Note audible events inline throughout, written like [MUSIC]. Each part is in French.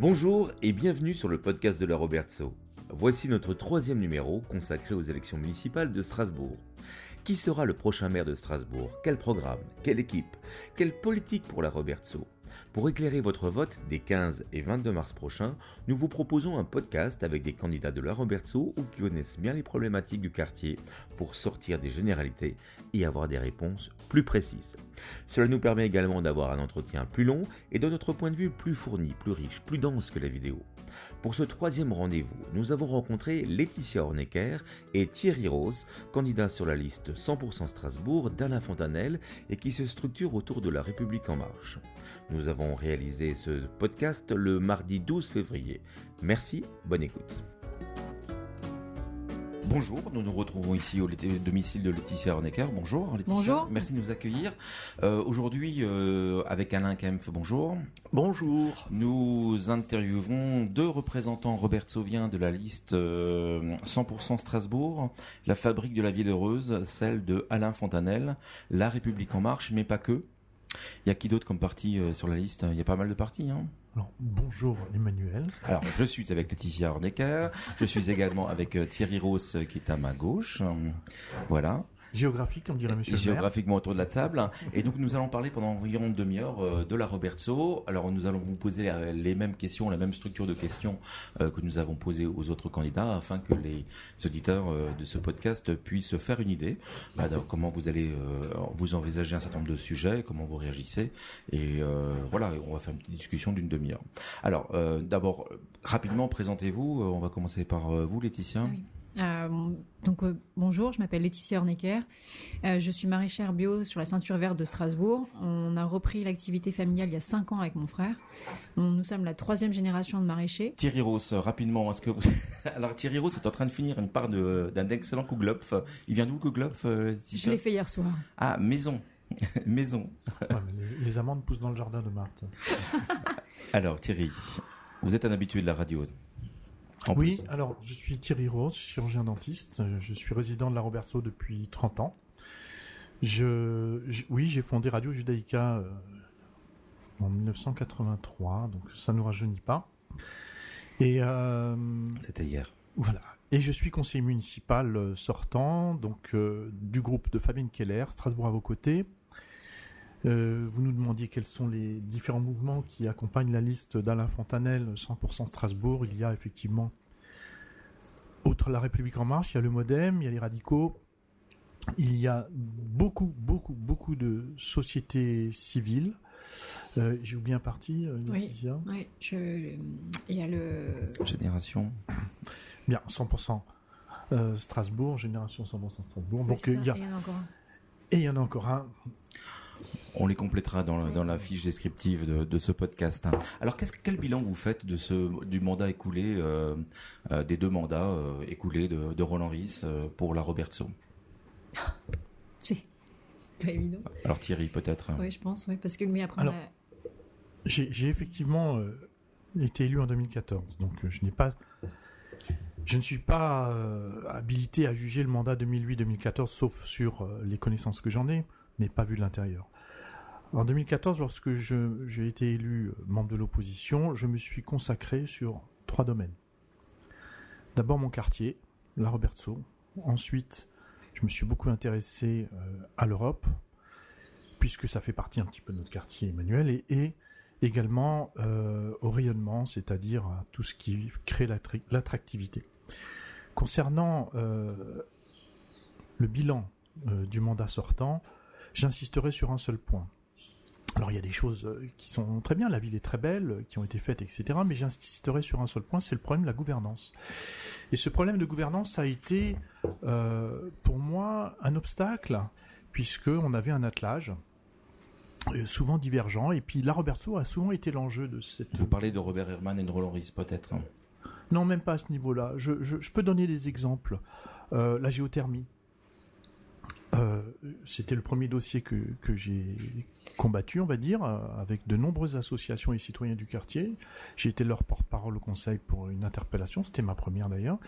Bonjour et bienvenue sur le podcast de la Robertso. Voici notre troisième numéro consacré aux élections municipales de Strasbourg. Qui sera le prochain maire de Strasbourg? Quel programme? Quelle équipe? Quelle politique pour la Robertso pour éclairer votre vote des 15 et 22 mars prochains, nous vous proposons un podcast avec des candidats de la Robertso ou qui connaissent bien les problématiques du quartier pour sortir des généralités et avoir des réponses plus précises. Cela nous permet également d'avoir un entretien plus long et de notre point de vue plus fourni, plus riche, plus dense que la vidéo. Pour ce troisième rendez-vous, nous avons rencontré Laetitia Hornecker et Thierry Rose, candidats sur la liste 100% Strasbourg d'Alain Fontanel et qui se structure autour de la République en marche. Nous avons réalisé ce podcast le mardi 12 février. Merci, bonne écoute. Bonjour, nous nous retrouvons ici au domicile de Laetitia Hornecker. Bonjour Laetitia. Bonjour. Merci de nous accueillir. Euh, Aujourd'hui, euh, avec Alain Kempf, bonjour. Bonjour. Nous interviewons deux représentants Robert Sauvien de la liste euh, 100% Strasbourg, la fabrique de la ville heureuse, celle de Alain Fontanel, La République en marche, mais pas que. Il y a qui d'autre comme parti euh, sur la liste? Il y a pas mal de partis, hein Bonjour Emmanuel. Alors, je suis avec Laetitia Hornecker. Je suis également avec euh, Thierry Ross euh, qui est à ma gauche. Voilà. Géographique, comme dirait Monsieur géographiquement autour de la table. Et donc nous allons parler pendant environ une demi-heure euh, de la Robertso. Alors nous allons vous poser les mêmes questions, la même structure de questions euh, que nous avons posées aux autres candidats, afin que les auditeurs euh, de ce podcast puissent se faire une idée bah, de comment vous allez vous envisager un certain nombre de sujets, comment vous réagissez. Et euh, voilà, on va faire une petite discussion d'une demi-heure. Alors euh, d'abord, rapidement présentez-vous. On va commencer par vous, Laetitia. Oui. Euh, donc euh, bonjour, je m'appelle Laetitia Hornecker. Euh, je suis maraîchère bio sur la ceinture verte de Strasbourg. On a repris l'activité familiale il y a cinq ans avec mon frère. On- nous sommes la troisième génération de maraîchers. Thierry Ross, euh, rapidement, est-ce que vous... [LAUGHS] Alors Thierry Ross est en train de finir une part de- d'un excellent Kuglopf. Il vient d'où Kuglopf euh, Je l'ai fait hier soir. Ah, maison. [LAUGHS] maison. Ouais, les, les amandes poussent dans le jardin de Marthe. [LAUGHS] Alors Thierry, vous êtes un habitué de la radio. Oui, plus. alors je suis Thierry Rose, chirurgien dentiste. Je suis résident de la Robertso depuis 30 ans. Je, je- oui, j'ai fondé Radio Judaïka euh, en 1983, donc ça ne nous rajeunit pas. Et euh, C'était hier. Voilà. Et je suis conseiller municipal euh, sortant, donc euh, du groupe de Fabienne Keller, Strasbourg à vos côtés. Euh, vous nous demandiez quels sont les différents mouvements qui accompagnent la liste d'Alain Fontanel 100% Strasbourg. Il y a effectivement, outre la République en marche, il y a le MoDem, il y a les radicaux, il y a beaucoup, beaucoup, beaucoup de sociétés civiles. Euh, J'ai oublié un parti, euh, Oui. Laetitia Oui, je... il y a le... Génération. Bien, 100% euh, Strasbourg, Génération 100% Strasbourg. Oui, Donc, c'est ça, il y a- et il y en a encore un. et il y en a encore un. On les complétera dans, la- dans la fiche descriptive de, de ce podcast. Alors, qu'est-ce, quel bilan vous faites de ce, du mandat écoulé, euh, euh, des deux mandats euh, écoulés de, de Roland Ries euh, pour la Robertso [LAUGHS] C'est pas évident. Alors Thierry, peut-être. Oui, je pense, oui, parce que mais après Alors- a- J'ai j'ai effectivement euh, été élu en 2014, donc je n'ai pas, je ne suis pas euh, habilité à juger le mandat 2008-2014, sauf sur euh, les connaissances que j'en ai, mais pas vu de l'intérieur. En 2014, lorsque j'ai été élu euh, membre de l'opposition, je me suis consacré sur trois domaines. D'abord mon quartier, la Robertso. Ensuite, je me suis beaucoup intéressé euh, à l'Europe, puisque ça fait partie un petit peu de notre quartier, Emmanuel, et, également euh, au rayonnement, c'est-à-dire à tout ce qui crée l'attractivité. Concernant le bilan du mandat sortant, j'insisterai sur un seul point. Alors il y a des choses euh, qui sont très bien, la ville est très belle, euh, qui ont été faites, etc. Mais j'insisterai sur un seul point, c'est le problème de la gouvernance. Et ce problème de gouvernance a été, euh, pour moi, un obstacle, puisque on avait un attelage souvent divergent. Et puis la Robertso a souvent été l'enjeu de cette. Vous parlez de Robert Herman et de Roland Ries, peut-être. hein. Non, même pas à ce niveau-là. Je, je- je peux donner des exemples. Euh, la géothermie. Euh, c'était le premier dossier que, que j'ai combattu, on va dire, euh, avec de nombreuses associations et citoyens du quartier. J'ai été leur porte-parole au conseil pour une interpellation, c'était ma première d'ailleurs.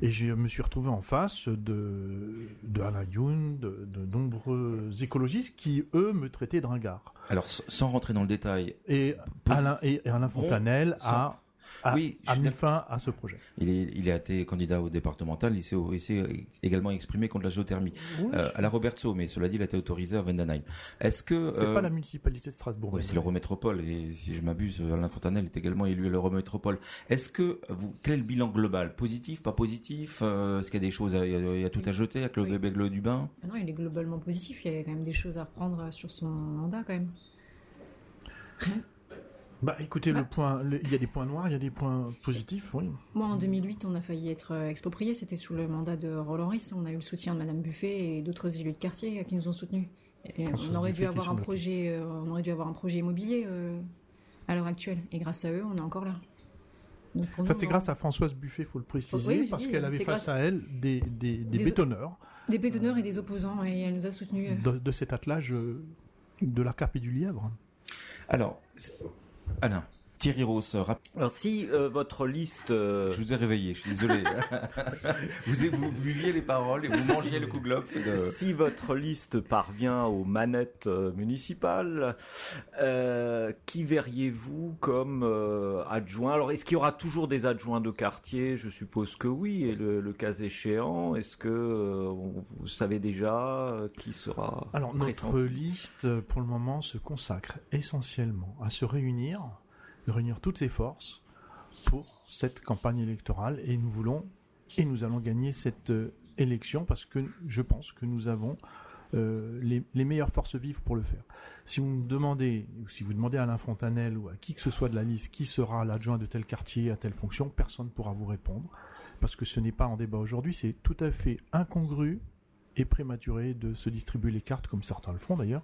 Et je me suis retrouvé en face de, de Alain Youn, de, de nombreux écologistes qui, eux, me traitaient de ringard. Alors, sans rentrer dans le détail, Et Alain, et Alain Fontanelle sans- a, a, Oui, je a mis fin à ce projet. il, est, il a été candidat au départemental, il s'est également exprimé contre la géothermie. Euh, à la Robertso, mais cela dit, il a été autorisé à Vendenheim. Est-ce que... C'est euh, pas la municipalité de Strasbourg. Ouais, c'est l'Eurométropole, et si je m'abuse, Alain Fontanel est également élu à l'Eurométropole. Est-ce que vous, quel est le bilan global? Positif, pas positif? Euh, Est-ce qu'il y a des choses, à- il y a, il y a tout à jeter avec le Oui. bébé du bain? Ah non, il est globalement positif. Il y a quand même des choses à reprendre sur son mandat quand même. Bah écoutez, Bah. le point, le- il y a des points noirs, il y a des points positifs, oui. Moi, en 2008, on a failli être euh, exproprié. C'était sous le mandat de Roland Ris. On a eu le soutien de Madame Buffet et d'autres élus de quartier qui nous ont soutenus. Et on aurait dû avoir un projet, euh, on aurait dû avoir un projet immobilier euh, à l'heure actuelle. Et grâce à eux, on est encore là. Donc pour Enfin, nous, c'est on- grâce à Françoise Buffet, faut le préciser, Oui, parce qu'elle avait face grâce- à elle des, des, des Des- bétonneurs des bétonneurs et des opposants, et elle nous a soutenus. euh. de, de cet attelage de la Carpe et du Lièvre. Alors, c'est- Alain, Thierry Ross, rap- Alors si euh, votre liste... euh, je vous ai réveillé, je suis désolé. [LAUGHS] vous, vous buviez les paroles et vous mangiez le coup globe de... Si votre liste parvient aux manettes euh, municipales, euh, qui verriez-vous comme euh, adjoint? Alors, est-ce qu'il y aura toujours des adjoints de quartier? Je suppose que oui. Et le, le cas échéant, est-ce que euh, vous savez déjà euh, qui sera Alors notre pressenti liste, euh, pour le moment, se consacre essentiellement à se réunir, réunir toutes ses forces pour cette campagne électorale, et nous voulons et nous allons gagner cette euh, élection parce que je pense que nous avons euh, les, les meilleures forces vives pour le faire. Si vous me demandez, ou si vous demandez à Alain Fontanel ou à qui que ce soit de la liste qui sera l'adjoint de tel quartier à telle fonction, personne ne pourra vous répondre parce que ce n'est pas en débat aujourd'hui, c'est tout à fait incongru et prématuré de se distribuer les cartes, comme certains le font d'ailleurs,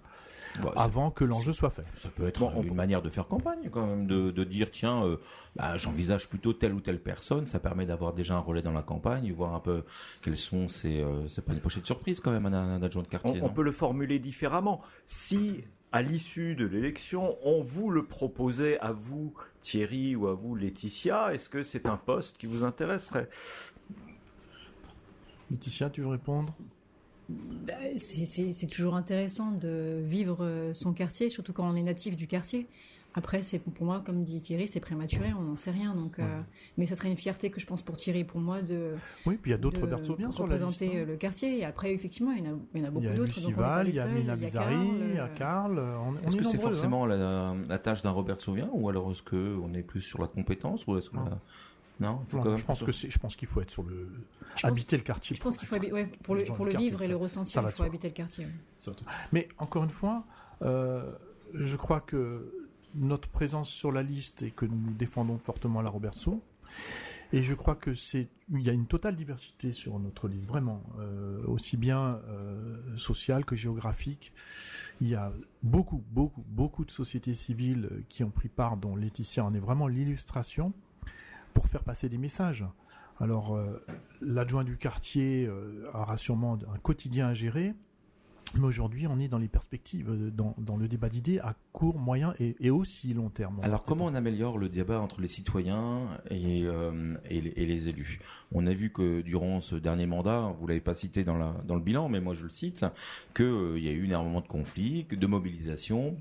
Bon, avant que l'enjeu soit fait. Ça peut être Bon, une peut- manière de faire campagne quand même, de, de dire tiens, euh, bah, j'envisage plutôt telle ou telle personne. Ça permet d'avoir déjà un relais dans la campagne, voir un peu quels sont ces. Euh, c'est pas une pochette de surprise quand même, un, un adjoint de quartier. On, peut le formuler différemment. Si, à l'issue de l'élection, on vous le proposait à vous, Thierry, ou à vous, Laetitia, est-ce que c'est un poste qui vous intéresserait? Laetitia, tu veux répondre? Bah, c'est- c'est toujours intéressant de vivre euh, son quartier, surtout quand on est natif du quartier. Après, c'est pour moi, comme dit Thierry, c'est prématuré, on n'en sait rien. Donc, euh, mais ça serait une fierté que je pense pour Thierry et pour moi de, Oui, puis il y a d'autres de Berceau bien sur la liste. représenter hein. euh, le quartier. Et après, effectivement, il y en a, il y en a Il beaucoup d'autres. il y a Mina il y a Bizarri, Karl, il y a Karl. Est-ce est que c'est hein. forcément la, la tâche d'un Robert Sauvien ou alors est-ce que on est plus sur la compétence ou est-ce que Non. la- non, faut Non, quand même je pense que c'est, je pense qu'il faut être sur le, Je pense- habiter le quartier. Je pense qu'il faut ouais, pour le, pour quartier, vivre et le ressentir, il faut soi. habiter le quartier. ouais. Mais encore une fois, euh, je crois que notre présence sur la liste et que nous défendons fortement la Robertso, et je crois que c'est, il y a une totale diversité sur notre liste, vraiment, euh, aussi bien euh, sociale que géographique. Il y a beaucoup, beaucoup, beaucoup de sociétés civiles qui ont pris part, dont Laetitia en est vraiment l'illustration, pour faire passer des messages. Alors, euh, l'adjoint du quartier euh, aura sûrement un quotidien à gérer, mais aujourd'hui, on est dans les perspectives, euh, dans, dans le débat d'idées à court, moyen et, et aussi long terme. Alors comment on améliore le débat entre les citoyens et, euh, et, les, et les élus? On a vu que durant ce dernier mandat, vous l'avez pas cité dans, la, dans le bilan, mais moi je le cite, qu'il y a eu énormément de conflits, de mobilisation.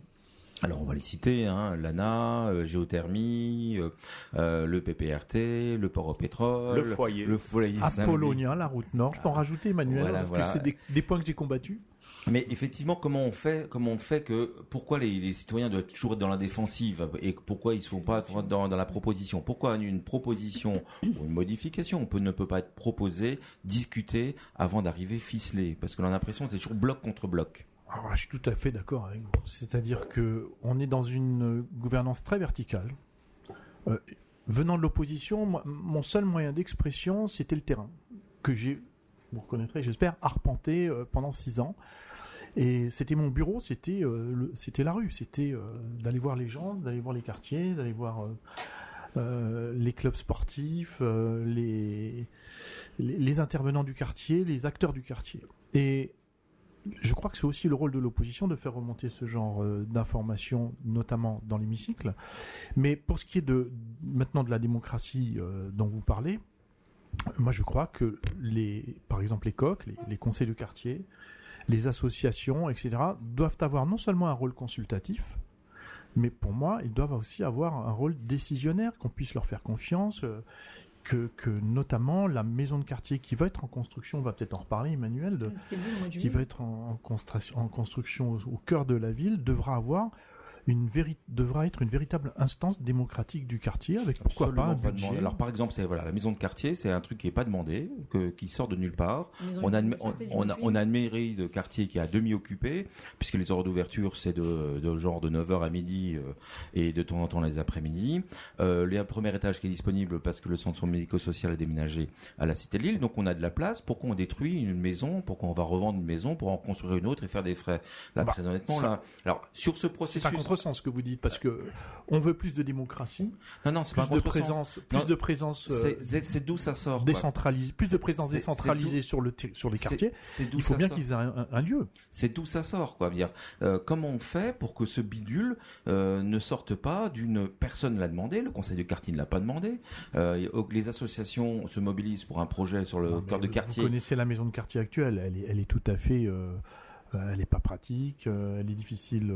Alors on va les citer, hein, l'ANA, euh, géothermie, euh, euh, le PPRT, le port au pétrole, Le foyer. le foyer. Apollonia, la route nord. Je peux en rajouter, Emmanuel, Voilà, parce voilà. que c'est des, des points que j'ai combattus. Mais effectivement, comment on fait, comment on fait que, pourquoi les, les citoyens doivent toujours être dans la défensive et pourquoi ils ne sont pas dans, dans la proposition? Pourquoi une proposition ou une modification? Peut, ne peut pas être proposée, discutée avant d'arriver ficelée Parce que l'on a l'impression que c'est toujours bloc contre bloc. Je suis tout à fait d'accord avec vous. C'est-à-dire que on est dans une gouvernance très verticale. Euh, venant de l'opposition, mon seul moyen d'expression, c'était le terrain que j'ai, vous reconnaîtrez, j'espère, arpenté euh, pendant six ans. Et c'était mon bureau, c'était euh, c'était la rue, c'était d'aller voir les gens, d'aller voir les quartiers, d'aller voir les clubs sportifs, les les intervenants du quartier, les acteurs du quartier. Et je crois que c'est aussi le rôle de l'opposition de faire remonter ce genre euh, d'informations, notamment dans l'hémicycle. Mais pour ce qui est de maintenant de la démocratie euh, dont vous parlez, moi je crois que les, par exemple les coqs, les, les conseils de quartier, les associations, etc., doivent avoir non seulement un rôle consultatif, mais pour moi, ils doivent aussi avoir un rôle décisionnaire, qu'on puisse leur faire confiance. Que, que notamment la maison de quartier qui va être en construction, on va peut-être en reparler Emmanuel, de, qui va être en, en construction, en construction au, au cœur de la ville devra avoir une devra être une véritable instance démocratique du quartier avec pourquoi pas un pas budget. Alors par exemple, c'est voilà la maison de quartier, c'est un truc qui est pas demandé, que, qui sort de nulle part. On a, on, a, conflit. on a une mairie de quartier qui est à demi occupée, puisque les heures d'ouverture c'est de, de genre de 9h à midi euh, et de temps en temps les après-midi. Euh, il y a un premier étage qui est disponible parce que le centre médico-social a déménagé à la Cité de Lille, donc on a de la place. Pourquoi on détruit une maison Pourquoi on va revendre une maison pour en construire une autre et faire des frais Là, Bah, très honnêtement, ça- là, alors sur ce processus, contresens ce que vous dites parce que on veut plus de démocratie, non, non, c'est pas plus un de présence, plus Non, de présence C'est- d'où ça sort. décentralisée, plus de présence décentralisée sur le sur les quartiers. C'est d'où Il faut ça bien sort. qu'ils aient un, lieu. C'est d'où ça sort, quoi. Dire, euh, comment on fait pour que ce bidule euh, ne sorte pas d'une personne l'a demandé, le conseil de quartier ne l'a pas demandé, euh, les associations se mobilisent pour un projet sur le Non, cœur de vous- quartier. Vous connaissez la maison de quartier actuelle, elle est, elle est tout à fait, elle est pas pratique, elle est difficile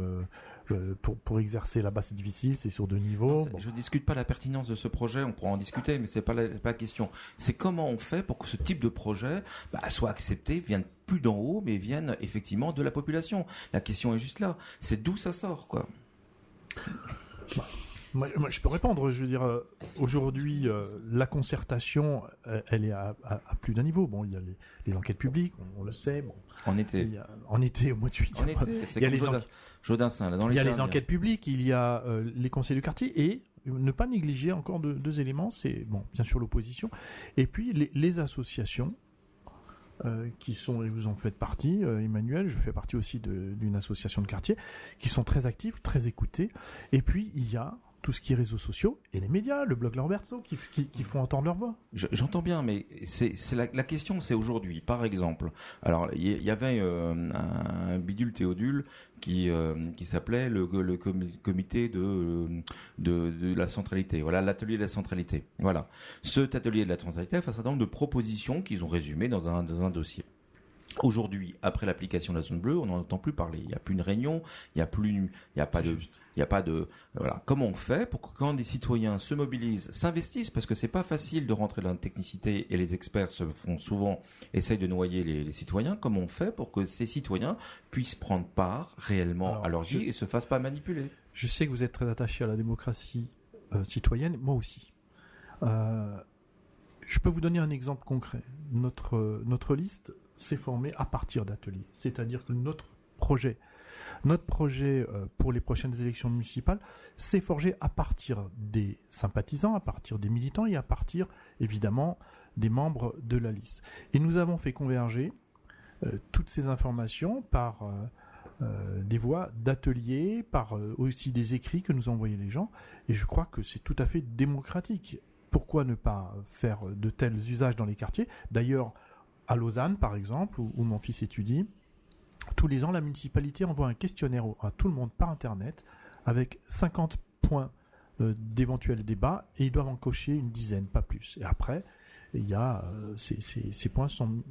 euh, pour pour exercer là-bas, c'est difficile, c'est sur deux niveaux. Bon. Je discute pas la pertinence de ce projet, on pourra en discuter, mais c'est pas la, pas la question. C'est comment on fait pour que ce type de projet bah, soit accepté, vienne plus d'en haut, mais vienne effectivement de la population. La question est juste là. C'est d'où ça sort, quoi? Moi, moi, je peux répondre. Je veux dire, euh, aujourd'hui, euh, la concertation, euh, elle est à, à- à plus d'un niveau. Bon, il y a les, les enquêtes publiques, on, on le sait. Bon, En été. a, en été, au mois de juillet. En été. C'est Il y a les Jodin- enquêtes- Jodinsin, là, dans il y a les enquêtes publiques, il y a les conseils du quartier et ne pas négliger encore deux, deux éléments, c'est bon, bien sûr l'opposition et puis les, les associations euh, qui sont, et vous en faites partie, euh, Emmanuel, je fais partie aussi de- d'une association de quartier, qui sont très actives, très écoutées. Et puis il y a tout ce qui est réseaux sociaux et les médias, le blog Lorberto, qui, qui, qui font entendre leur voix. Je- J'entends bien, mais c'est la, la question, c'est aujourd'hui, par exemple. Alors, il y, avait euh, un, bidule Théodule qui euh, qui s'appelait le, le comi- comité de, de de la centralité. Voilà, l'atelier de la centralité. Voilà, cet atelier de la centralité a fait un certain nombre de propositions qu'ils ont résumées dans un dans un dossier. Aujourd'hui, après l'application de la zone bleue, on n'en entend plus parler. Il n'y a plus une réunion, il n'y a plus, il n'y a pas de, il n'y a pas de, voilà. Comment on fait pour que quand des citoyens se mobilisent, s'investissent, parce que c'est pas facile de rentrer dans la technicité et les experts se font souvent, essayent de noyer les, les citoyens. Comment on fait pour que ces citoyens puissent prendre part réellement Alors, à leur je- vie et se fassent pas manipuler? Je sais que vous êtes très attaché à la démocratie euh, citoyenne, moi aussi. Euh, je peux vous donner un exemple concret. Notre, euh, notre liste s'est formée à partir d'ateliers. C'est-à-dire que notre projet, notre projet euh, pour les prochaines élections municipales s'est forgé à partir des sympathisants, à partir des militants et à partir, évidemment, des membres de la liste. Et nous avons fait converger euh, toutes ces informations par... euh, des voix d'ateliers, par aussi des écrits que nous envoyaient les gens. Et je crois que c'est tout à fait démocratique. Pourquoi ne pas faire de tels usages dans les quartiers? D'ailleurs, à Lausanne, par exemple, où, mon fils étudie, tous les ans, la municipalité envoie un questionnaire à tout le monde par Internet avec 50 points euh, d'éventuels débats et ils doivent en cocher une dizaine, pas plus. Et après, il y euh, ces, points sont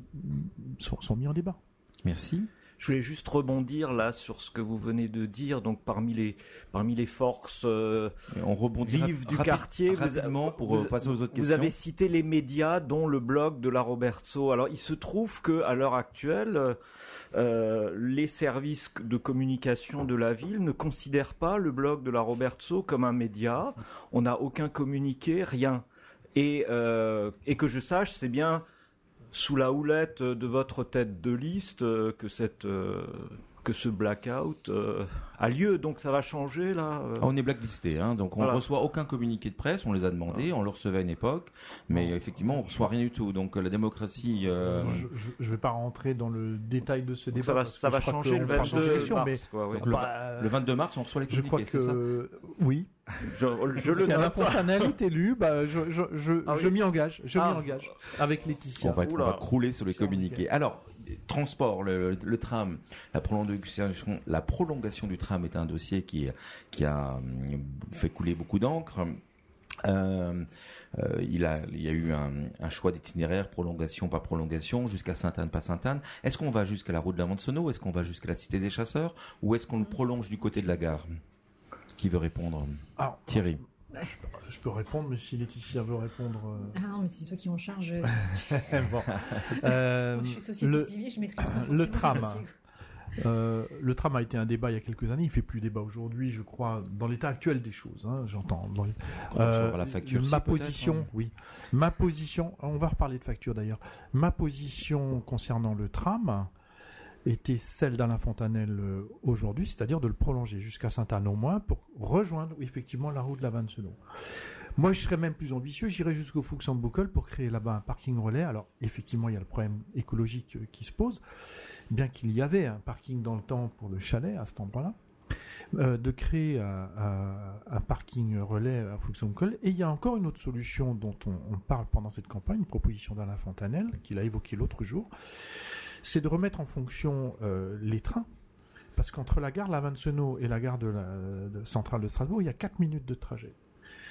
mis en débat. Merci. Je voulais juste rebondir là sur ce que vous venez de dire. Donc parmi les parmi les forces euh, on rebondit vives du quartier, vous- rapidement pour vous- euh, passer aux autres vous questions. avez cité les médias, dont le blog de la Robertso. Alors il se trouve que à l'heure actuelle, euh, les services de communication de la ville ne considèrent pas le blog de la Robertso comme un média. On n'a aucun communiqué, rien. Et, euh, et que je sache, c'est bien sous la houlette de votre tête de liste euh, que cette euh, que ce blackout euh, a lieu. Donc ça va changer là. euh. Ah, on est blacklisté, hein, donc on Voilà. reçoit aucun communiqué de presse. On les a demandé, on le recevait à une époque, mais effectivement on reçoit rien du tout. Donc la démocratie. euh, Je ne vais pas rentrer dans le détail de ce Donc débat. ça va, que ça changer le va changer 22 l'élection, mars. mais quoi, oui. Donc, le, bah, le 22 mars, on reçoit les je crois communiqués, c'est ça? que oui. Je, je le note. Fontanel est élu, bah, je, je, je, Ah je m'y engage. Je Ah. m'y engage avec On Laetitia. va, être- on va crouler sur les communiqués. Alors, transport, le, tram, la prolongation, la prolongation du tram est un dossier qui, qui a hum, fait couler beaucoup d'encre. Euh, euh, il, a, il y a eu un, choix d'itinéraire, prolongation, pas prolongation, jusqu'à Sainte-Anne, pas Sainte-Anne. Est-ce qu'on va jusqu'à la route de la Montsonneau Est-ce qu'on va jusqu'à la Cité des Chasseurs Ou est-ce qu'on le prolonge du côté de la gare? Qui veut répondre? Thierry. Je peux répondre, mais si Laetitia veut répondre. Euh. Ah non, mais c'est toi qui en charge. [LAUGHS] bon. [LAUGHS] je suis société le, civile, je maîtrise pas Le tram. Euh, le tram a été un débat il y a quelques années. Il fait plus débat aujourd'hui, je crois, dans l'état actuel des choses. Hein, J'entends. Euh, la facture. Ma position, hein. oui. Ma position. On va reparler de facture d'ailleurs. Ma position concernant le tram était celle d'Alain Fontanel euh, aujourd'hui, c'est-à-dire de le prolonger jusqu'à Saint-Anne au moins pour rejoindre effectivement la route de la Vanne-Selon. Moi, je serais même plus ambitieux, j'irais jusqu'au Fuchs pour créer là-bas un parking relais. Alors, effectivement, il y a le problème écologique qui se pose bien qu'il y avait un parking dans le temps pour le chalet à cet endroit-là, euh, de créer un, parking relais à Col. Et il y a encore une autre solution dont on, parle pendant cette campagne, une proposition d'Alain Fontanel, qu'il a évoqué l'autre jour, c'est de remettre en fonction euh, les trains. Parce qu'entre la gare Lavancenot et la gare de la centrale de Strasbourg, il y a 4 minutes de trajet.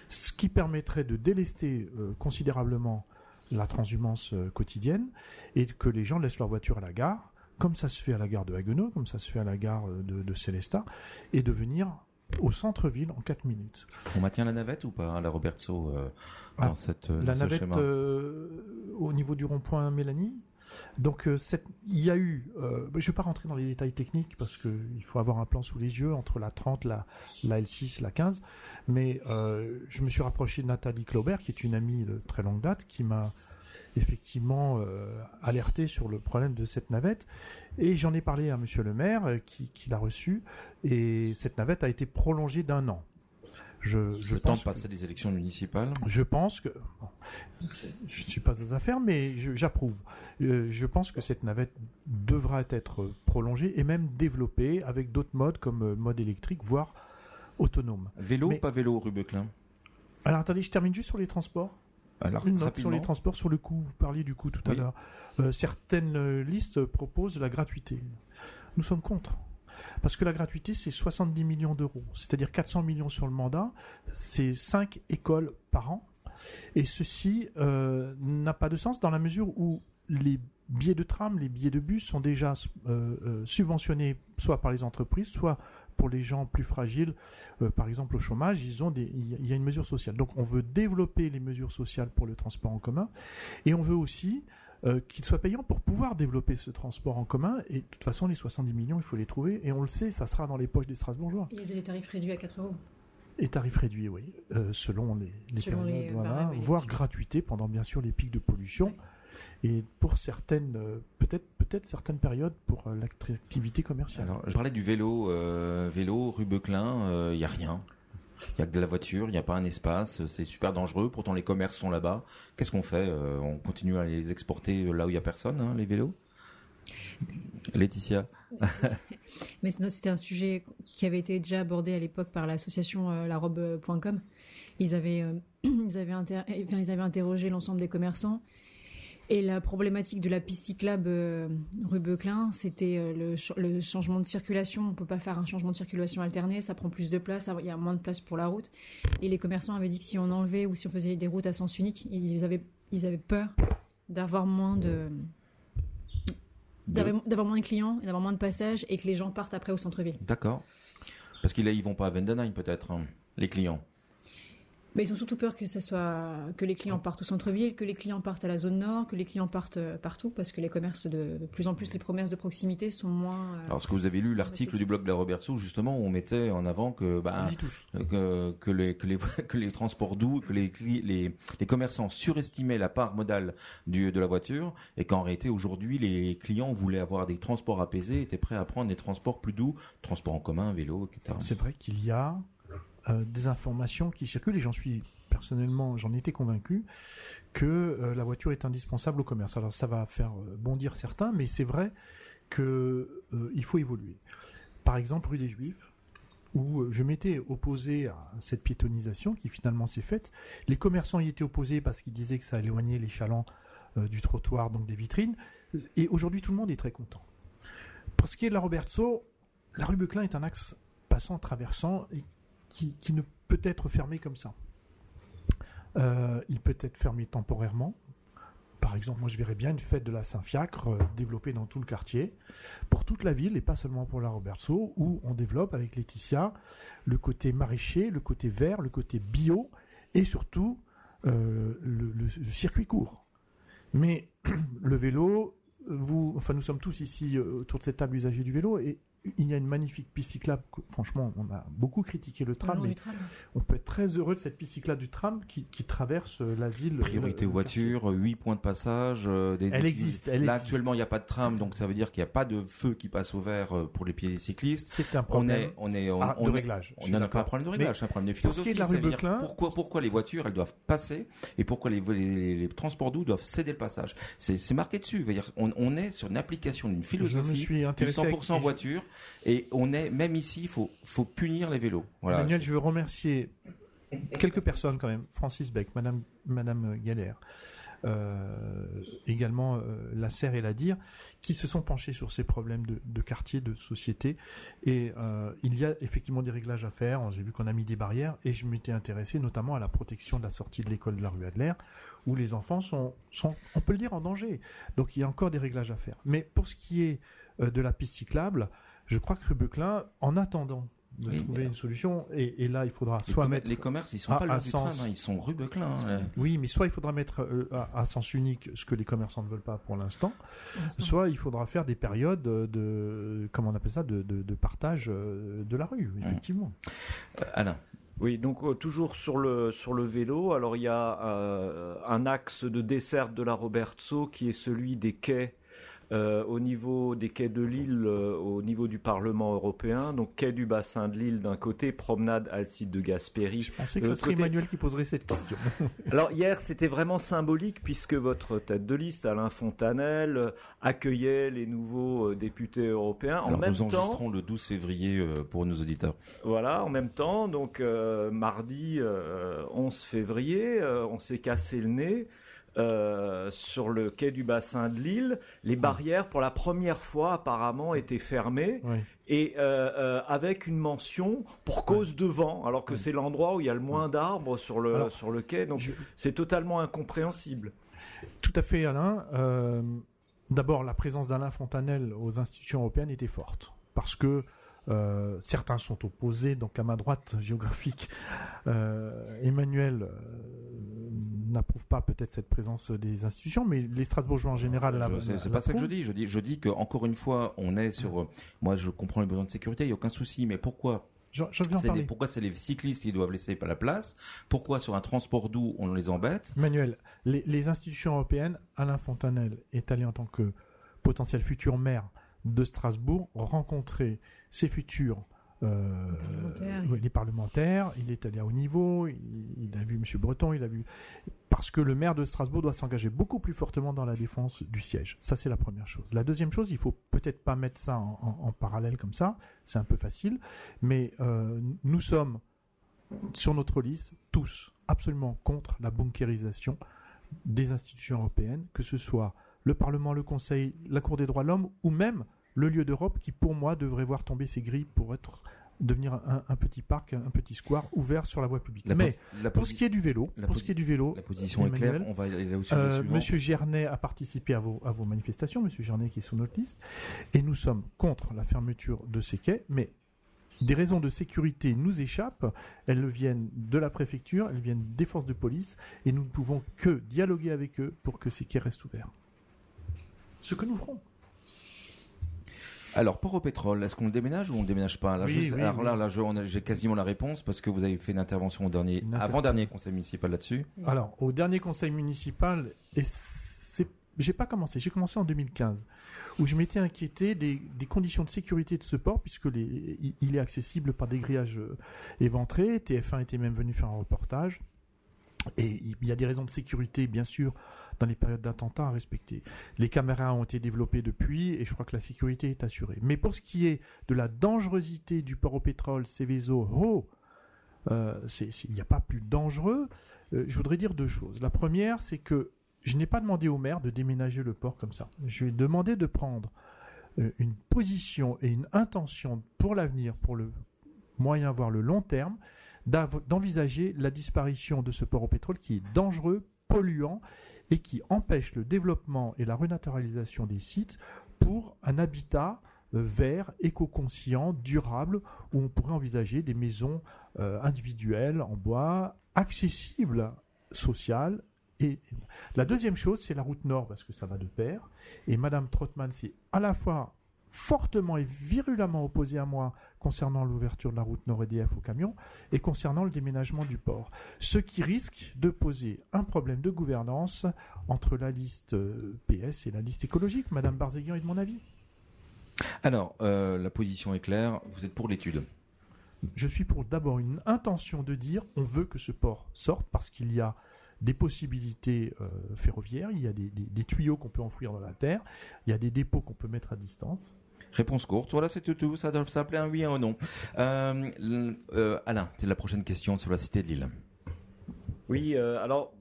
Ce qui permettrait de délester euh, considérablement la transhumance quotidienne et que les gens laissent leur voiture à la gare comme ça se fait à la gare de Haguenau, comme ça se fait à la gare de, de Célestat, et de venir au centre-ville en 4 minutes. On maintient la navette ou pas, la Robertso, euh, dans ah, cette euh, La navette euh, au niveau du rond-point Mélanie? Donc il y a eu, je ne vais pas rentrer dans les détails techniques parce qu'il faut avoir un plan sous les yeux entre la 30, la, la L6, la 15, mais je me suis rapproché de Nathalie Claubert qui est une amie de très longue date qui m'a effectivement euh, alerté sur le problème de cette navette. Et j'en ai parlé à Monsieur le maire euh, qui, l'a reçu. Et cette navette a été prolongée d'un an. Je, je le temps de passer les élections municipales Je pense que. je ne suis pas aux affaires, mais j'approuve. Euh, je pense que cette navette devra être prolongée et même développée avec d'autres modes comme mode électrique, voire autonome. Vélo ou pas vélo, Rubeclin? Alors attendez, je termine juste sur les transports. Alors, Une note sur les transports, sur le coût. Vous parliez du coût tout à l'heure. Euh, certaines euh, listes proposent la gratuité. Nous sommes contre. Parce que la gratuité, c'est 70 millions d'euros. C'est-à-dire 400 millions sur le mandat. C'est 5 écoles par an. Et ceci euh, n'a pas de sens dans la mesure où les billets de tram, les billets de bus sont déjà subventionnés soit par les entreprises, soit pour les gens plus fragiles, euh, par exemple au chômage, ils ont des, il y a une mesure sociale. Donc on veut développer les mesures sociales pour le transport en commun et on veut aussi euh, qu'il soit payant pour pouvoir développer ce transport en commun. Et de toute façon, les 70 millions, il faut les trouver. Et on le sait, ça sera dans les poches des Strasbourgeois. Il y a des tarifs réduits à 4 euros. Et tarifs réduits, oui, euh, selon les, périodes, voilà, voire gratuité pendant bien sûr les pics de pollution. Et pour certaines, peut-être peut-être certaines périodes pour euh, l'attractivité commerciale. Alors, je parlais du vélo, euh, vélo rue Beuclin, il euh, n'y a rien. Il n'y a que de la voiture, il n'y a pas un espace, c'est super dangereux, pourtant les commerces sont là-bas. Qu'est-ce qu'on fait On continue à les exporter là où il n'y a personne, hein, les vélos? Laetitia [LAUGHS] Mais c'était un sujet qui avait été déjà abordé à l'époque par l'association larobe.com. Ils avaient, [CLEARS THROAT] ils, avaient ils avaient interrogé l'ensemble des commerçants et la problématique de la piste cyclable euh, rue Beuclin, c'était euh, le, changement de circulation. On ne peut pas faire un changement de circulation alterné, ça prend plus de place, il y a moins de place pour la route. Et les commerçants avaient dit que si on enlevait ou si on faisait des routes à sens unique, ils avaient, peur d'avoir moins de d'avoir moins de clients, d'avoir moins de passages et que les gens partent après au centre-ville. D'accord. Parce qu'ils ne vont pas à Vendenheim peut-être, hein, les clients. Mais ils ont surtout peur que ça soit que les clients partent au centre-ville, que les clients partent à la zone nord, que les clients partent euh, partout, parce que les commerces de, plus en plus les commerces de proximité sont moins. Euh, Alors, est-ce que vous avez lu l'article du blog de la Robertso justement où on mettait en avant que bah, que, que, les que les [LAUGHS] que les transports doux, que les les les commerçants surestimaient la part modale du de la voiture et qu'en réalité aujourd'hui les clients voulaient avoir des transports apaisés, étaient prêts à prendre des transports plus doux, transports en commun, vélo, etc. C'est vrai qu'il y a euh, des informations qui circulent et j'en suis personnellement, j'en étais convaincu que euh, la voiture est indispensable au commerce. Alors ça va faire euh, bondir certains, mais c'est vrai que il faut évoluer. Par exemple, rue des Juifs, où je m'étais opposé à cette piétonisation qui finalement s'est faite. Les commerçants y étaient opposés parce qu'ils disaient que ça éloignait les chalands du trottoir, donc des vitrines. Et aujourd'hui, tout le monde est très content. Pour ce qui est de la Robertso, la rue Beuclin est un axe passant, traversant, et qui, ne peut être fermé comme ça. Euh, il peut être fermé temporairement. Par exemple, moi je verrais bien une fête de la Saint-Fiacre euh, développée dans tout le quartier, pour toute la ville et pas seulement pour la Robertso, où on développe avec Laetitia le côté maraîcher, le côté vert, le côté bio et surtout euh, le, le- circuit court. Mais [CLEARS THROAT] le vélo, vous, enfin nous sommes tous ici autour de cette table usagers du vélo et il y a une magnifique piste cyclable. que, Franchement, on a beaucoup critiqué le tram, mais tram. on peut être très heureux de cette piste cyclable du tram qui, qui traverse euh, la ville. Priorité euh, aux voitures, 8 points de passage. euh, des, Elle existe, elle Là, existe. actuellement, il n'y a pas de tram, donc ça veut dire qu'il n'y a pas de feu qui passe au vert euh, pour les pieds cyclistes. C'est un On problème est, on est, on, ah, on de réglage. On suis n'en a pas un problème de réglage, c'est un problème de pour ce qui philosophie. est de la rue Beuclin- pourquoi, pourquoi les voitures elles doivent passer et pourquoi les, les, les transports doux doivent céder le passage? C'est marqué dessus. Dire, on, on est sur une application d'une Je me philosophie suis du intéressé. avec- 100% voiture et on est même ici, il faut, faut punir les vélos. Voilà. Emmanuel, je veux remercier quelques personnes quand même. Francis Beck, Madame, Madame Galère, euh, également euh, la Serre et la Dire, qui se sont penchés sur ces problèmes de, de quartier, de société. Et euh, il y a effectivement des réglages à faire. J'ai vu qu'on a mis des barrières et je m'étais intéressé notamment à la protection de la sortie de l'école de la rue Adler, où les enfants sont, sont, on peut le dire, en danger. Donc il y a encore des réglages à faire. Mais pour ce qui est de la piste cyclable, je crois que Rubeclin, en attendant de Oui, trouver mais- une solution, et, et là il faudra Les, soit mettre les commerces, ils sont à- pas à le du tram, sens- hein, ils sont rue Beuclin. hein. Oui, mais soit il faudra mettre euh, à, à sens unique ce que les commerçants ne veulent pas pour l'instant, soit il faudra faire des périodes de, comment on appelle ça, de, de- de partage euh, de la rue, effectivement. Euh, Alain, Oui, donc euh, toujours sur le sur le vélo. Alors il y a euh, un axe de desserte de la Robertso qui est celui des quais euh, au niveau des quais de Lille, euh, au niveau du Parlement européen. Donc quai du bassin de Lille d'un côté, promenade Alcide de Gasperi. Je pensais que ce serait côté- Emmanuel qui poserait cette question. [LAUGHS] Alors hier, c'était vraiment symbolique puisque votre tête de liste, Alain Fontanel, euh, accueillait les nouveaux euh, députés européens. En alors même nous temps, enregistrons le 12 février euh, pour nos auditeurs. Voilà, en même temps, donc euh, mardi euh, 11 février, euh, on s'est cassé le nez euh, sur le quai du bassin de Lille. Les barrières, pour la première fois, apparemment, étaient fermées Oui. et euh, euh, avec une mention pour cause de vent, alors que c'est l'endroit où il y a le moins d'arbres sur le Alors, sur le quai. Donc Je- c'est totalement incompréhensible. Tout à fait, Alain. D'abord, la présence d'Alain Fontanel aux institutions européennes était forte. Parce que euh, certains sont opposés, donc à ma droite géographique, euh, Emmanuel euh, n'approuve pas peut-être cette présence des institutions, mais les Strasbourgeois en général. C'est pas ça que je dis. Je dis, je dis que encore une fois, on est sur. euh, Moi, je comprends les besoins de sécurité, il y a aucun souci. Mais pourquoi les, pourquoi c'est les cyclistes qui doivent laisser la place? Pourquoi sur un transport doux on les embête? Emmanuel, les, les institutions européennes, Alain Fontanel est allé en tant que potentiel futur maire de Strasbourg rencontrer ses futurs euh, Parlementaires. oui, les parlementaires. Il est allé à haut niveau. Il, il a vu M. Breton. Il a vu parce que le maire de Strasbourg doit s'engager beaucoup plus fortement dans la défense du siège. Ça, c'est la première chose. La deuxième chose, il faut peut-être pas mettre ça en, en- en parallèle comme ça. C'est un peu facile, mais euh, nous sommes sur notre liste tous absolument contre la bunkérisation des institutions européennes, que ce soit le Parlement, le Conseil, la Cour des droits de l'homme ou même le lieu d'Europe qui, pour moi, devrait voir tomber ses grilles pour être devenir un, un petit parc, un petit square ouvert sur la voie publique. La Mais la pour ce qui est du vélo, la pour ce qui est du vélo, La position est claire, Emmanuel, on va aller là au sujet euh. Monsieur Gernet a participé à vos, à vos manifestations, Monsieur Gernet qui est sur notre liste, et nous sommes contre la fermeture de ces quais, mais des raisons de sécurité nous échappent, elles viennent de la préfecture, elles viennent des forces de police, et nous ne pouvons que dialoguer avec eux pour que ces quais restent ouverts. Ce que nous ferons. Alors, port au pétrole, est-ce qu'on le déménage ou on le déménage pas? Là, Oui, je- oui, Alors oui. là, j'ai quasiment la réponse parce que vous avez fait une intervention au dernier, avant-dernier conseil municipal là-dessus. Alors, au dernier conseil municipal, et c'est, j'ai pas commencé, j'ai commencé en 2015, où je m'étais inquiété des, des conditions de sécurité de ce port, puisque les, il- il est accessible par des grillages euh, éventrés. TF1 était même venu faire un reportage. Et il y a des raisons de sécurité, bien sûr, dans les périodes d'attentats à respecter. Les caméras ont été développées depuis et je crois que la sécurité est assurée. Mais pour ce qui est de la dangerosité du port au pétrole, Céveso, oh, euh, il n'y a pas plus dangereux. Euh, je voudrais dire deux choses. La première, c'est que je n'ai pas demandé au maire de déménager le port comme ça. Je lui ai demandé de prendre euh, une position et une intention pour l'avenir, pour le moyen voire le long terme, d'envisager la disparition de ce port au pétrole qui est dangereux, polluant et qui empêche le développement et la renaturalisation des sites pour un habitat euh, vert, éco-conscient, durable, où on pourrait envisager des maisons euh, individuelles en bois, accessibles, sociales. Et la deuxième chose, c'est la route nord, parce que ça va de pair. Et Madame Trottmann s'est à la fois fortement et virulemment opposée à moi concernant l'ouverture de la route nord EDF aux camions et concernant le déménagement du port. Ce qui risque de poser un problème de gouvernance entre la liste euh, PS et la liste écologique. Madame Barzéguian est de mon avis Alors, euh, la position est claire, vous êtes pour l'étude Je suis pour d'abord une intention de dire on veut que ce port sorte parce qu'il y a des possibilités euh, ferroviaires, il y a des tuyaux qu'on peut enfouir dans la terre, il y a des dépôts qu'on peut mettre à distance. Réponse courte, voilà c'est tout, ça doit s'appeler un oui ou un non. Euh, euh, Alain, c'est la prochaine question sur la cité de Lille. Oui, euh, alors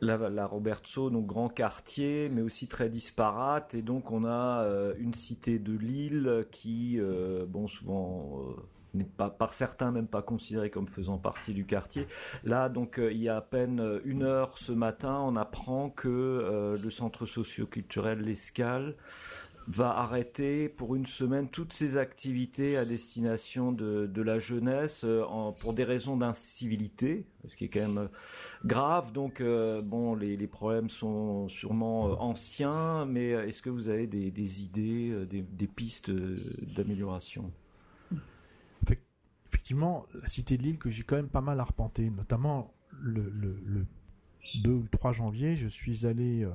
la, la, Robertso, donc grand quartier, mais aussi très disparate, et donc on a une cité de Lille qui, bon souvent n'est pas par certains même pas considéré comme faisant partie du quartier. Là, donc, euh, il y a à peine euh, une heure ce matin, on apprend que euh, le centre socio-culturel L'Escale va arrêter pour une semaine toutes ses activités à destination de, la jeunesse pour des raisons d'incivilité, ce qui est quand même grave. Donc, bon, les, les, problèmes sont sûrement anciens, mais est-ce que vous avez des, idées, des pistes d'amélioration? Effectivement, la cité de Lille que j'ai quand même pas mal arpenté, notamment le, 2 ou 3 janvier, je suis allé euh,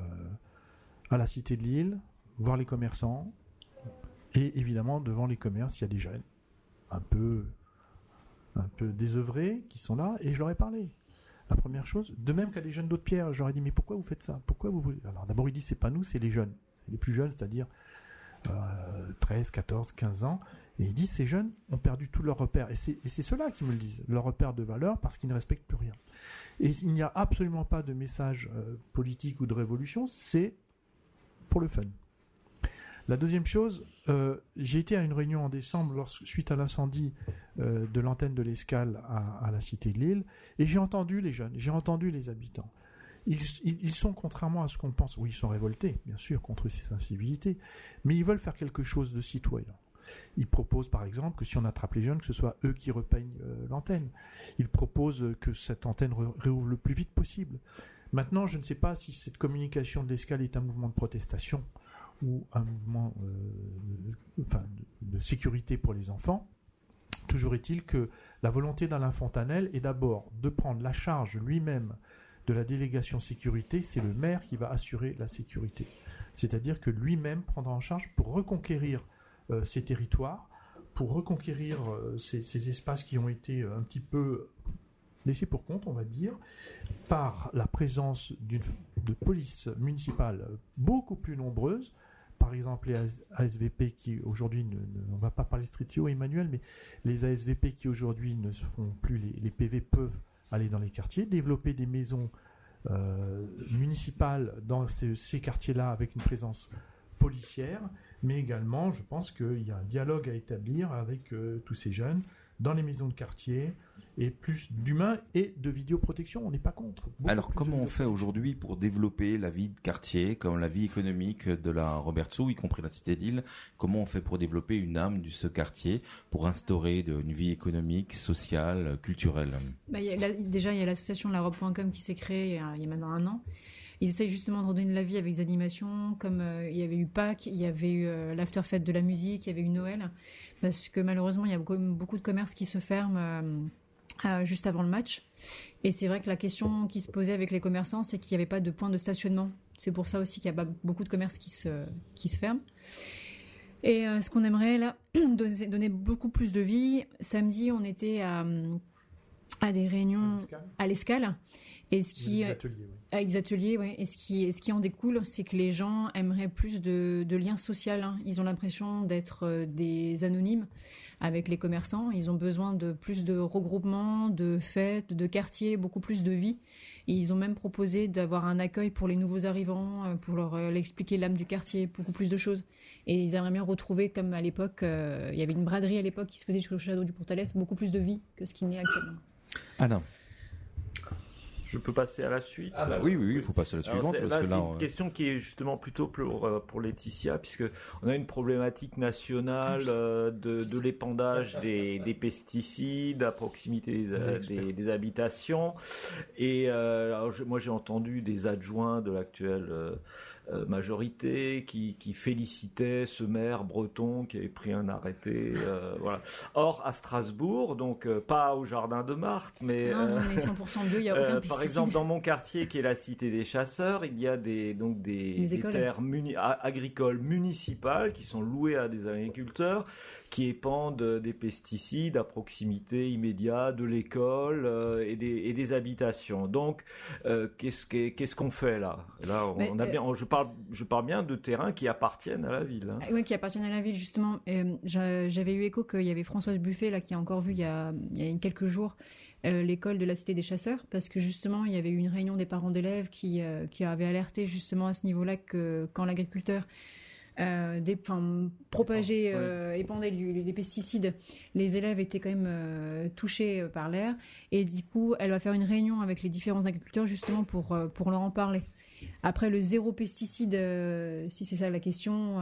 à la cité de Lille, voir les commerçants, et évidemment, devant les commerces, il y a des jeunes, un peu, un peu désœuvrés, qui sont là, et je leur ai parlé. La première chose, de même qu'à des jeunes d'autres pierres, ai dit, mais pourquoi vous faites ça? Pourquoi vous Alors d'abord, il dit, c'est pas nous, c'est les jeunes. C'est les plus jeunes, c'est-à-dire 13, 14, 15 ans. Et il dit ces jeunes ont perdu tous leurs repères. Et c'est ceux-là qui me le disent, leurs repères de valeur parce qu'ils ne respectent plus rien. Et il n'y a absolument pas de message euh, politique ou de révolution, c'est pour le fun. La deuxième chose, euh, j'ai été à une réunion en décembre suite à l'incendie euh, de l'antenne de l'Escale à, la Cité de Lille, et j'ai entendu les jeunes, j'ai entendu les habitants. Ils, ils, sont, contrairement à ce qu'on pense, oui, ils sont révoltés, bien sûr, contre ces sensibilités, mais ils veulent faire quelque chose de citoyen. Ils proposent par exemple que si on attrape les jeunes, que ce soit eux qui repeignent euh, l'antenne. Ils proposent que cette antenne réouvre le plus vite possible. Maintenant, je ne sais pas si cette communication de l'escale est un mouvement de protestation ou un mouvement euh, de, sécurité pour les enfants. Toujours est-il que la volonté d'Alain Fontanel est d'abord de prendre la charge lui-même de la délégation sécurité, c'est le maire qui va assurer la sécurité. C'est-à-dire que lui-même prendra en charge pour reconquérir ces territoires, pour reconquérir euh, ces, espaces qui ont été euh, un petit peu laissés pour compte, on va dire, par la présence de police municipale beaucoup plus nombreuse, par exemple les ASVP qui aujourd'hui, ne, on va pas parler stritio Emmanuel, mais les ASVP qui aujourd'hui ne font plus, les, PV peuvent aller dans les quartiers, développer des maisons municipales dans ces quartiers-là avec une présence policière, mais également, je pense qu'il y a un dialogue à établir avec euh, tous ces jeunes dans les maisons de quartier et plus d'humains et de vidéoprotection. On n'est pas contre. Alors, comment on fait aujourd'hui pour développer la vie de quartier, comme la vie économique de la Robertsou, y compris la cité d'Île Comment on fait pour développer une âme de ce quartier, pour instaurer une vie économique, sociale, culturelle? Bah, Déjà, il y a l'association de la Robe.com qui s'est créée il y a maintenant un an ils essayent justement de redonner de la vie avec des animations, comme euh, il y avait eu Pâques, il y avait eu euh, l'afterfête de la musique, il y avait eu Noël, parce que malheureusement, il y a beaucoup, de commerces qui se ferment euh, juste avant le match. Et c'est vrai que la question qui se posait avec les commerçants, c'est qu'il n'y avait pas de point de stationnement. C'est pour ça aussi qu'il y a beaucoup de commerces qui se, qui se ferment. Et ce qu'on aimerait là, [CLEARS THROAT] donner, beaucoup plus de vie. Samedi, on était à, à des réunions à l'escale. Et ce qui, des ateliers, oui. Ah, ateliers, ouais. Et ce qui, ce qui en découle, c'est que les gens aimeraient plus de, de liens sociaux. Hein. Ils ont l'impression d'être euh, des anonymes avec les commerçants. Ils ont besoin de plus de regroupements, de fêtes, de quartiers, beaucoup plus de vie. ils ont même proposé d'avoir un accueil pour les nouveaux arrivants, pour leur expliquer l'âme du quartier, beaucoup plus de choses. Et ils aimeraient bien retrouver, comme à l'époque, il y avait une braderie à l'époque qui se faisait sur le château du Portalès, beaucoup plus de vie que ce qu'il n'y a actuellement. Ah non. Je peux passer à la suite ah bah oui, oui, il faut passer à la suivante. C'est une question qui est justement plutôt pour, euh, pour Laetitia, puisque on a une problématique nationale euh, de, de l'épandage des, des, pesticides à proximité des, des, habitations. Et euh, moi, j'ai entendu des adjoints de l'actuel euh, majorité qui, qui, félicitait ce maire breton qui avait pris un arrêté. Euh, [LAUGHS] voilà. Or, à Strasbourg, donc euh, pas au jardin de Marthe, mais. Non, non, 100% bio, il n'y a [LAUGHS] aucun Par exemple, dans mon quartier qui est la cité des chasseurs, il y a des, donc des, terres agricoles municipales qui sont louées à des agriculteurs qui épandent des pesticides à proximité immédiate de l'école euh, et, des, et, des, habitations. Donc, euh, qu'est-ce qu'on fait là? Là, on, a bien, je parle, je parle bien de terrains qui appartiennent à la ville. Hein. Oui, qui appartiennent à la ville justement. J'avais eu écho qu'il y avait Françoise Buffet là qui a encore vu il y a, il y a quelques jours euh, l'école de la Cité des Chasseurs, parce que justement, il y avait eu une réunion des parents d'élèves qui, qui avaient alerté justement à ce niveau-là que quand l'agriculteur euh, des, propager, euh, épandait des pesticides, les élèves étaient quand même euh, touchés par l'air. Et du coup, elle va faire une réunion avec les différents agriculteurs justement pour, pour leur en parler. Après, le zéro pesticide, si c'est ça la question,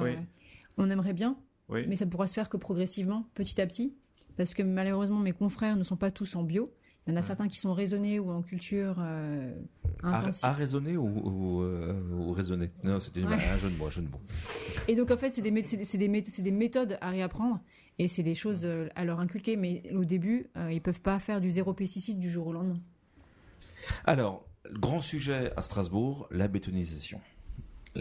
on aimerait bien, mais ça pourra se faire que progressivement, petit à petit. Parce que malheureusement, mes confrères ne sont pas tous en bio. Il y en a certains qui sont raisonnés ou en culture À, raisonner ou, ou, euh, raisonner? Non, c'était un jeu de mots, jeu de mots. Et donc en fait, c'est des, des, des, méthodes à réapprendre et c'est des choses euh, à leur inculquer. Mais au début, euh, ils peuvent pas faire du zéro pesticide du jour au lendemain. Alors, grand sujet à Strasbourg, la bétonisation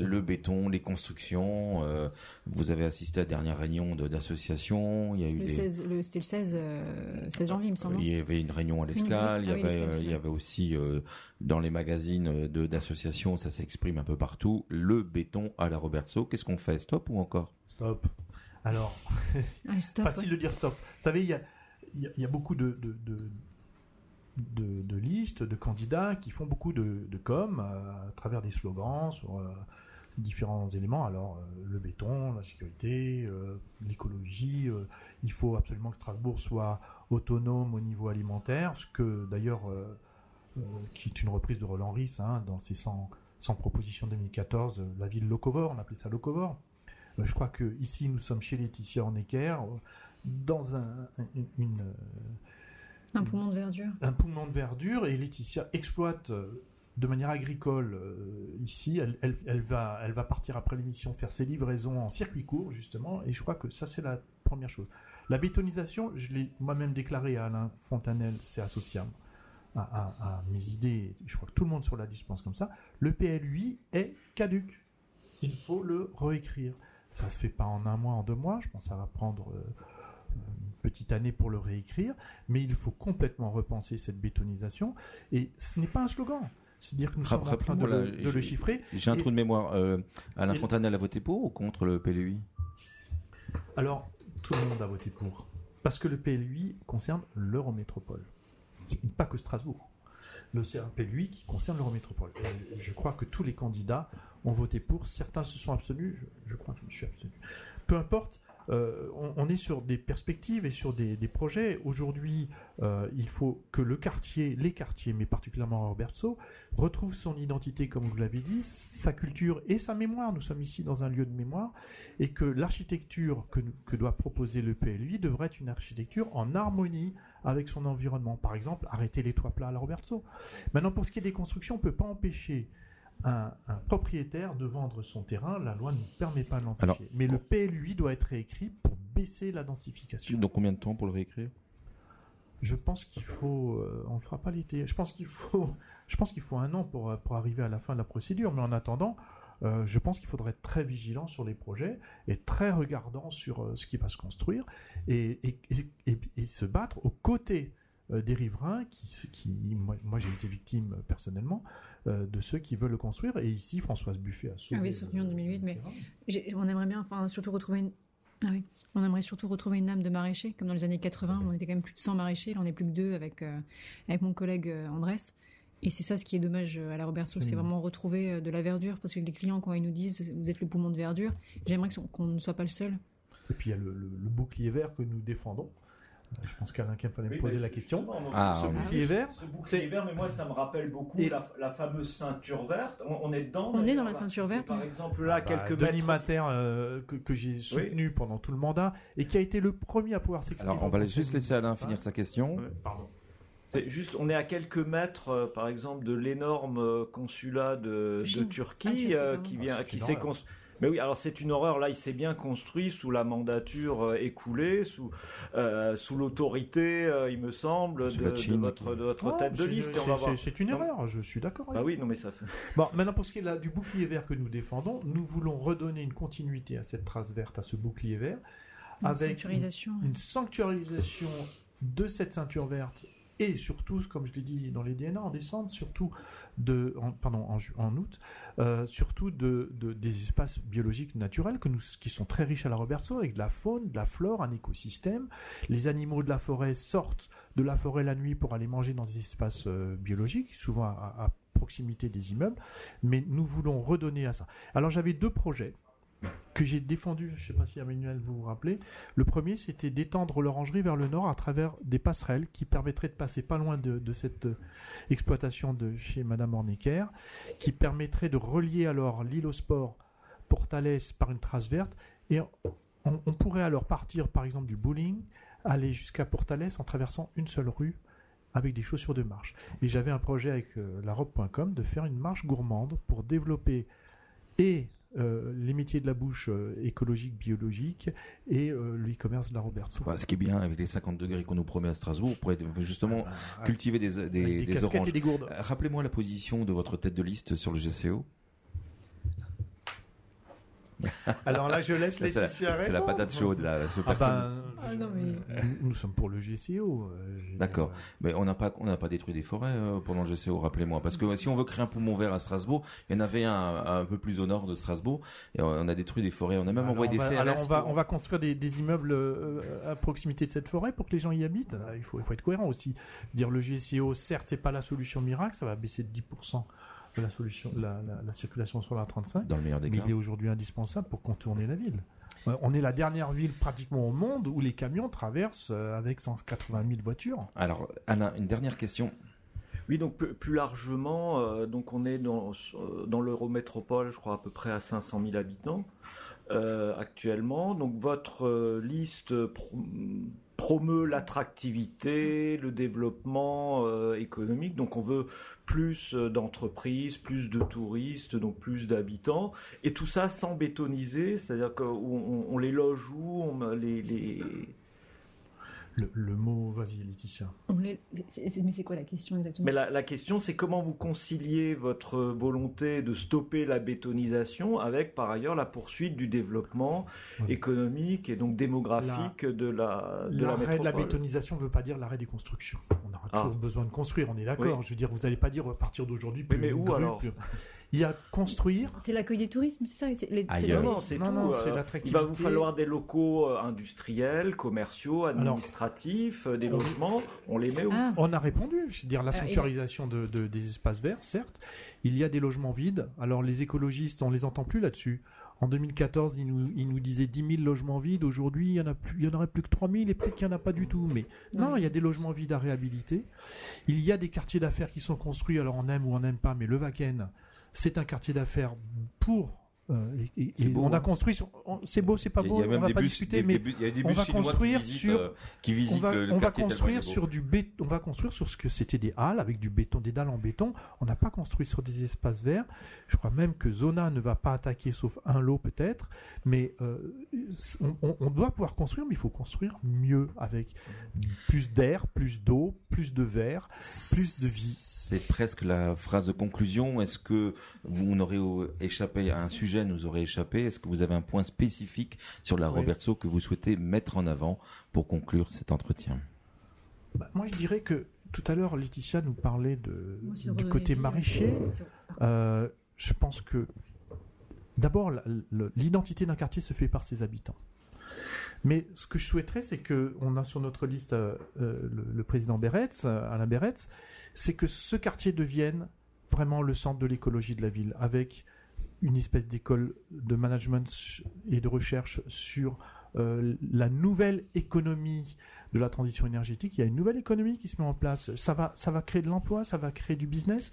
le béton, les constructions. Euh, vous avez assisté à la dernière réunion d'association. Il y a eu le 16, c'était le 16, 16 euh, janvier, il me semble. Il y avait une réunion à l'escale. il y ah avait, euh, il y avait aussi dans les magazines d'associations, ça s'exprime un peu partout. Le béton à la Robertso. Qu'est-ce qu'on fait? Stop ou encore? Stop. Alors, ah, [LAUGHS] facile de dire stop. Vous savez, il y a, il y a beaucoup de, de, de de, listes de candidats qui font beaucoup de, de com à, travers des slogans sur différents éléments. Alors, euh, le béton, la sécurité, euh, l'écologie. Euh, il faut absolument que Strasbourg soit autonome au niveau alimentaire, ce que d'ailleurs, qui est une reprise de Roland Ries hein, dans ses 100, 100 propositions 2014, la ville locovore, on appelait ça locovore. je crois que ici, nous sommes chez Laetitia Hornecker, dans un, une, un poumon de verdure. Un poumon de verdure, et Laetitia exploite de manière agricole euh, ici. Elle, va, partir après l'émission faire ses livraisons en circuit court, justement, et je crois que ça, c'est la première chose. La bétonisation, je l'ai moi-même déclaré à Alain Fontanel, c'est associable à, mes idées, je crois que tout le monde sur la liste pense comme ça. Le PLUI est caduque. Il faut le réécrire. Ça se fait pas en un mois, en deux mois, je pense que ça va prendre. Euh, une petite année pour le réécrire, mais il faut complètement repenser cette bétonisation. Et ce n'est pas un slogan. C'est-à-dire que nous sommes en train de, le, chiffrer. J'ai un trou de mémoire. Euh, Alain Fontanel a voté pour ou contre le PLUI Alors, tout le monde a voté pour. Parce que le PLUI concerne l'Eurométropole. Pas que Strasbourg. C'est un PLUI qui concerne l'Eurométropole. Je crois que tous les candidats ont voté pour. Certains se sont abstenus. Je, je crois que je me suis abstenu. Peu importe. Euh, on, est sur des perspectives et sur des, projets. Aujourd'hui, euh, il faut que le quartier, les quartiers, mais particulièrement Roberto, retrouve son identité, comme vous l'avez dit, sa culture et sa mémoire. Nous sommes ici dans un lieu de mémoire et que l'architecture que, doit proposer le PLUI devrait être une architecture en harmonie avec son environnement. Par exemple, arrêter les toits plats à la. Maintenant, pour ce qui est des constructions, on ne peut pas empêcher un, propriétaire de vendre son terrain, la loi ne permet pas de l'empêcher. Mais le PLUI doit être réécrit pour baisser la densification. Donc combien de temps pour le réécrire? Je pense qu'il faut, euh, on ne fera pas l'été. Je pense qu'il faut, [LAUGHS] je pense qu'il faut un an pour pour arriver à la fin de la procédure. Mais en attendant, euh, je pense qu'il faudrait être très vigilant sur les projets et très regardant sur euh, ce qui va se construire et, et se battre aux côtés euh, des riverains qui, qui moi, j'ai été victime personnellement euh, de ceux qui veulent le construire et ici Françoise Buffet a sauvé. Ah oui, soutenu en 2008, mais on aimerait bien, enfin surtout retrouver une. Ah oui. On aimerait surtout retrouver une âme de maraîcher, comme dans les années 80, on était quand même plus de 100 maraîchers, là on est plus que deux avec, avec mon collègue Andrés. Et c'est ça ce qui est dommage à la Roberto, c'est vraiment retrouver euh, de la verdure, parce que les clients, quand ils nous disent vous êtes le poumon de verdure, j'aimerais qu'on ne soit pas le seul. Et puis il y a le, le- le bouclier vert que nous défendons. Je pense qu'Alain Kemp allait me Oui, poser la question. donc, Ah, ce oui. Bouclier vert, Ce bouclier vert, mais moi ça me rappelle beaucoup Et- la, la fameuse ceinture verte. On, on est dedans. On est dans la ceinture verte, Par oui. exemple, là, Bah, quelques Denis mètres. Mater, euh, que, que j'ai soutenu pendant tout le mandat et qui a été le premier à pouvoir s'exprimer. Alors, on va juste laisser Alain finir sa question. Ouais. Pardon. C'est juste, on est à quelques mètres, euh, par exemple, de l'énorme euh, consulat de. Turquie Ah, Turquie, euh, qui Ah, vient, qui s'est construit. Mais oui, alors c'est une horreur. Là, il s'est bien construit sous la mandature euh, écoulée, sous euh, sous l'autorité, euh, il me semble, de, de votre de votre Oh, tête de liste. C'est- une erreur, je suis d'accord. avec Bah oui, non mais ça fait. Bon, maintenant pour ce qui est là, du bouclier vert que nous défendons, nous voulons redonner une continuité à cette trace verte, à ce bouclier vert, Une avec une, sanctuarisation. une sanctuarisation de cette ceinture verte et surtout, comme je l'ai dit dans les DNA en décembre, surtout de, en, pardon, en, août, euh, surtout de, de- des espaces biologiques naturels qui sont très riches à la Roberto, avec de la faune, de la flore, un écosystème. Les animaux de la forêt sortent de la forêt la nuit pour aller manger dans des espaces euh, biologiques, souvent à proximité des immeubles, mais nous voulons redonner à ça. Alors j'avais deux projets que j'ai défendus, je ne sais pas si Emmanuel vous vous rappelez. Le premier, c'était d'étendre l'orangerie vers le nord à travers des passerelles qui permettraient de passer pas loin de, cette euh, exploitation de chez Madame Ornecker, qui permettrait de relier alors l'île au sport Portales par une trace verte, et on, pourrait alors partir par exemple du bowling, aller jusqu'à Portales en traversant une seule rue avec des chaussures de marche. Et j'avais un projet avec euh, larobe.com de faire une marche gourmande pour développer et euh, les métiers de la bouche euh, écologique, biologique et euh, le e-commerce de la Roberto. Bah, ce qui est bien avec les 50 degrés qu'on nous promet à Strasbourg, on pourrait justement Ah, cultiver des, des, des des oranges. et des gourdes. Euh, Rappelez-moi la position de votre tête de liste sur le GCO. Alors là, je laisse [LAUGHS] C'est la, Laetitia c'est la patate chaude là. ce Ah personne- ben, Ah non, mais- nous, nous sommes pour le GCO. euh, D'accord. Mais on n'a pas, on n'a pas détruit des forêts euh, pendant le GCO, rappelez-moi. Parce que si on veut créer un poumon vert à Strasbourg, il y en avait un, un peu plus au nord de Strasbourg, et on a détruit des forêts. On a même Alors, envoyé on des va, CRS. alors on va, pour- on va construire des, des immeubles euh, à proximité de cette forêt pour que les gens y habitent. Il faut, il faut être cohérent aussi. Dire le GCO, certes, c'est pas la solution miracle, ça va baisser de 10% de la solution, la, la- la circulation sur la 35, Dans le meilleur des mais cas. il est aujourd'hui indispensable pour contourner la ville. On est la dernière ville pratiquement au monde où les camions traversent euh, avec 180 000 voitures. Alors, Alain, une dernière question. Oui, donc plus, largement, euh, donc on est dans, euh, dans l'Eurométropole, je crois à peu près à 500 000 habitants euh, actuellement. Donc votre euh, liste pro- promeut l'attractivité, le développement euh, économique. Donc on veut plus euh, d'entreprises, plus de touristes, donc plus d'habitants, et tout ça sans bétoniser, c'est-à-dire qu'on on, les loge où, on les... Le, le mot, vas-y Laetitia. On Mais c'est quoi la question exactement? Mais la, la question, c'est comment vous conciliez votre volonté de stopper la bétonisation avec, par ailleurs, la poursuite du développement Oui. économique et donc démographique de la, de la L'arrêt de la métropole bétonisation ne veut pas dire l'arrêt des constructions. On aura Ah. toujours besoin de construire, on est d'accord. Oui. Je veux dire, vous n'allez pas dire à partir d'aujourd'hui. Mais- plus mais où grue, alors? plus- Il y a construire. C'est l'accueil des tourismes, c'est ça c'est les- Ailleurs. Non, c'est Non, tout. non, euh, c'est il l'attractivité. va vous falloir des locaux euh, industriels, commerciaux, administratifs, euh, des logements. On les met où Ah, On a répondu, je veux dire la Ah, sanctuarisation de, de- des espaces verts, certes. Il y a des logements vides. Alors les écologistes, on les entend plus là-dessus. En 2014, ils nous, ils nous disaient 10 000 logements vides. Aujourd'hui, il y en a plus, il y en aurait plus que 3 000 et peut-être qu'il n'y en a pas du tout. Mais non, il y a des logements vides à réhabiliter. Il y a des quartiers d'affaires qui sont construits. Alors on aime ou on n'aime pas, mais le Wacken, c'est un quartier d'affaires pour. Euh, et- et- C'est et beau, on a hein. construit. sur- on- C'est beau, c'est pas a- beau. a on va pas bus, discuter, des- mais des a des on va construire qui sur- qui on visitent va, le, on va construire sur du béton. On va construire sur ce que c'était des halles avec du béton, des dalles en béton. On n'a pas construit sur des espaces verts. Je crois même que Zona ne va pas attaquer, sauf un lot peut-être. Mais euh, on, on- on doit pouvoir construire, mais il faut construire mieux avec plus d'air, plus d'eau, plus de verre. plus de vie. C'est presque la phrase de conclusion. Est-ce que vous n'aurez échappé à un sujet, nous aurez échappé Est-ce que vous avez un point spécifique sur la Oui. Robertso que vous souhaitez mettre en avant pour conclure cet entretien? Bah, moi, je dirais que tout à l'heure, Laetitia nous parlait de, du côté maraîcher. euh, Euh, je pense que d'abord, l'identité d'un quartier se fait par ses habitants. Mais ce que je souhaiterais, c'est que on a sur notre liste euh, le, le, président Beretz, Alain Beretz, c'est que ce quartier devienne vraiment le centre de l'écologie de la ville, avec une espèce d'école de management et de recherche sur euh, la nouvelle économie de la transition énergétique. Il y a une nouvelle économie qui se met en place. Ça va, ça va créer de l'emploi, ça va créer du business.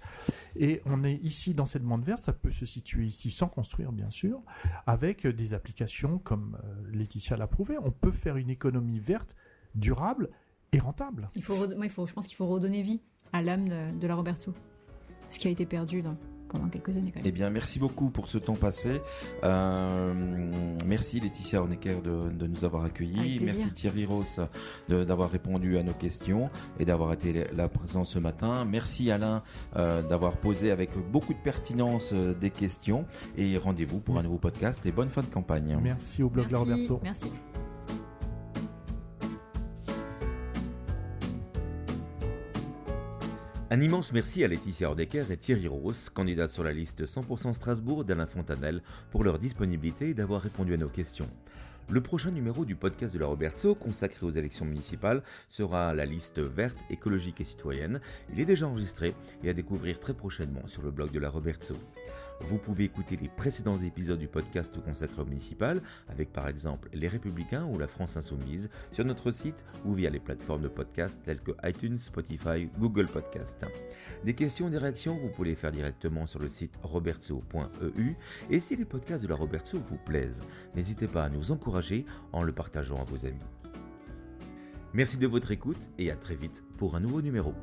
Et on est ici dans cette bande verte. Ça peut se situer ici sans construire, bien sûr, avec des applications comme euh, Laetitia l'a prouvé. On peut faire une économie verte, durable et rentable. Il faut, je pense qu'il faut redonner vie à l'âme de, de la Roberto. Ce qui a été perdu dans, pendant quelques années quand même. Eh bien, merci beaucoup pour ce temps passé. Euh, merci Laetitia Hornecker de, de, nous avoir accueillis. Merci Thierry Ross d'avoir répondu à nos questions et d'avoir été là présent ce matin. Merci Alain euh, d'avoir posé avec beaucoup de pertinence euh, des questions. Et rendez-vous pour un nouveau podcast et bonne fin de campagne. Merci au blog merci, La Roberto. Merci. Un immense merci à Laetitia Ordecker et Thierry Ross, candidats sur la liste 100% Strasbourg d'Alain Fontanel, pour leur disponibilité et d'avoir répondu à nos questions. Le prochain numéro du podcast de la Robertso, consacré aux élections municipales, sera la liste verte, écologique et citoyenne. Il est déjà enregistré et à découvrir très prochainement sur le blog de la Robertso. Vous pouvez écouter les précédents épisodes du podcast consacré municipal, avec par exemple Les Républicains ou La France Insoumise, sur notre site ou via les plateformes de podcast telles que iTunes, Spotify, Google Podcast. Des questions des réactions, vous pouvez les faire directement sur le site robertso.eu. Et si les podcasts de la Robertso vous plaisent, n'hésitez pas à nous encourager en le partageant à vos amis. Merci de votre écoute et à très vite pour un nouveau numéro.